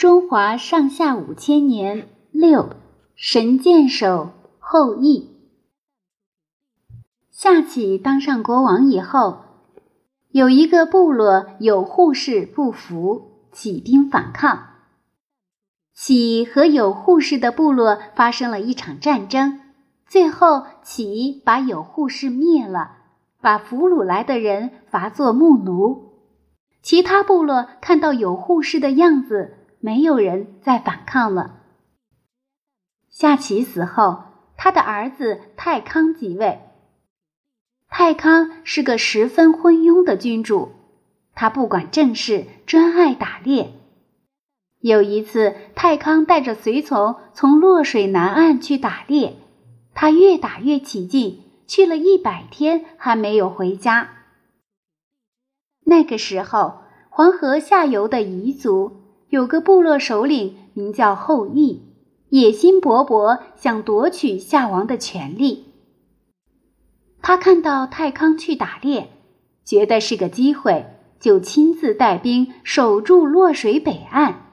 中华上下五千年六神箭手后羿。夏启当上国王以后，有一个部落有护士不服，起兵反抗。启和有护士的部落发生了一场战争，最后启把有护士灭了，把俘虏来的人罚作木奴。其他部落看到有护士的样子，没有人再反抗了。夏启死后，他的儿子太康即位。太康是个十分昏庸的君主，他不管政事，专爱打猎。有一次，太康带着随从从洛水南岸去打猎，他越打越起劲，去了一百天还没有回家。那个时候，黄河下游的彝族有个部落首领名叫后羿，野心勃勃，想夺取夏王的权力。他看到太康去打猎，觉得是个机会，就亲自带兵守住洛水北岸。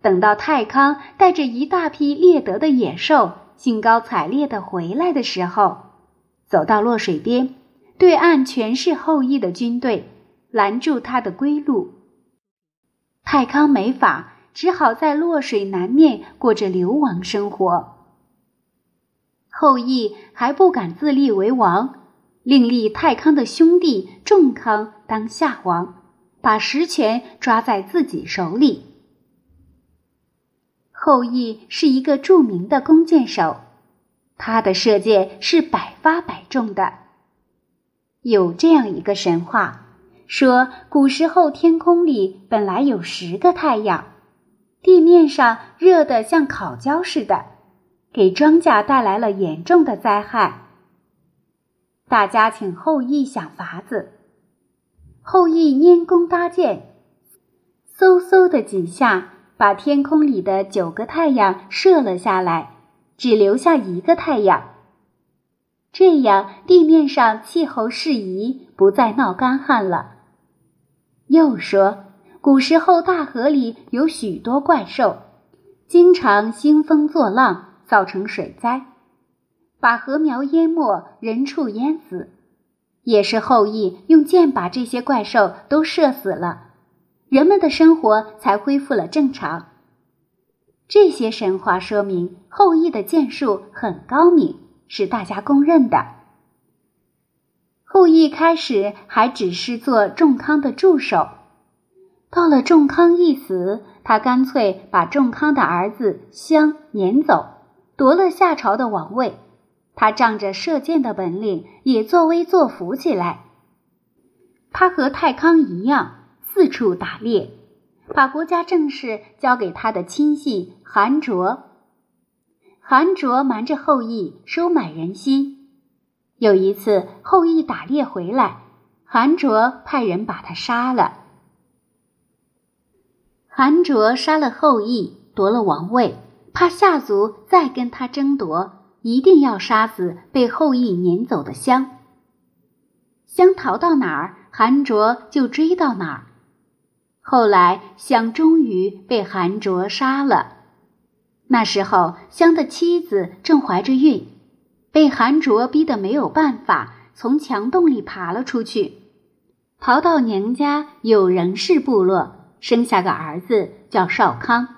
等到太康带着一大批猎得的野兽兴高采烈地回来的时候，走到洛水边，对岸全是后羿的军队。拦住他的归路。太康没法，只好在洛水南面过着流亡生活。后羿还不敢自立为王，另立太康的兄弟仲康当夏王，把实权抓在自己手里。后羿是一个著名的弓箭手，他的射箭是百发百中的。有这样一个神话。说，古时候天空里本来有十个太阳，地面上热得像烤焦似的，给庄稼带来了严重的灾害。大家请后羿想法子。后羿拈弓搭箭，嗖嗖的几下，把天空里的九个太阳射了下来，只留下一个太阳。这样，地面上气候适宜，不再闹干旱了。又说，古时候大河里有许多怪兽，经常兴风作浪，造成水灾，把禾苗淹没，人畜淹死。也是后羿用箭把这些怪兽都射死了，人们的生活才恢复了正常。这些神话说明后羿的箭术很高明，是大家公认的。后羿开始还只是做仲康的助手，到了仲康一死，他干脆把仲康的儿子襄撵走，夺了夏朝的王位。他仗着射箭的本领，也作威作福起来。他和太康一样，四处打猎，把国家政事交给他的亲信韩卓。韩卓瞒着后羿，收买人心。有一次，后羿打猎回来，韩卓派人把他杀了。韩卓杀了后羿，夺了王位，怕夏族再跟他争夺，一定要杀死被后羿撵走的襄。襄逃到哪儿，韩卓就追到哪儿。后来，襄终于被韩卓杀了。那时候，香的妻子正怀着孕。被韩卓逼得没有办法，从墙洞里爬了出去，逃到娘家有人氏部落，生下个儿子叫少康。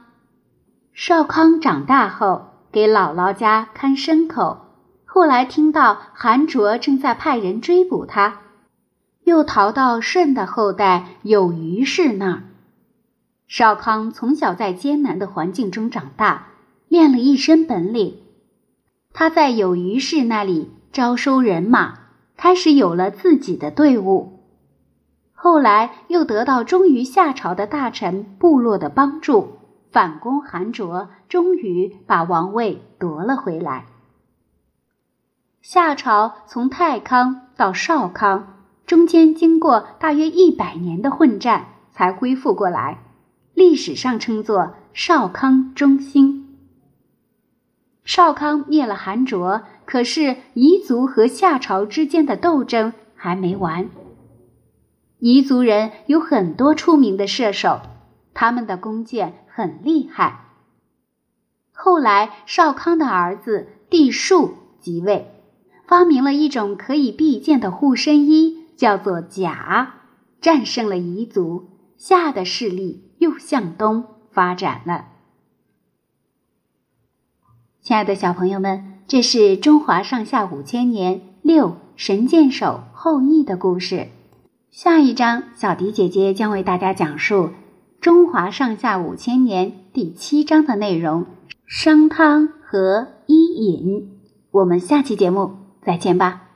少康长大后给姥姥家看牲口，后来听到韩卓正在派人追捕他，又逃到舜的后代有虞氏那儿。少康从小在艰难的环境中长大，练了一身本领。他在有虞氏那里招收人马，开始有了自己的队伍。后来又得到忠于夏朝的大臣部落的帮助，反攻韩卓，终于把王位夺了回来。夏朝从太康到少康，中间经过大约一百年的混战，才恢复过来，历史上称作少康中兴。少康灭了韩卓，可是彝族和夏朝之间的斗争还没完。彝族人有很多出名的射手，他们的弓箭很厉害。后来，少康的儿子帝术即位，发明了一种可以避箭的护身衣，叫做甲，战胜了彝族，夏的势力又向东发展了。亲爱的小朋友们，这是中华上下五千年六神箭手后羿的故事。下一章，小迪姐姐将为大家讲述中华上下五千年第七章的内容：商汤和伊尹。我们下期节目再见吧。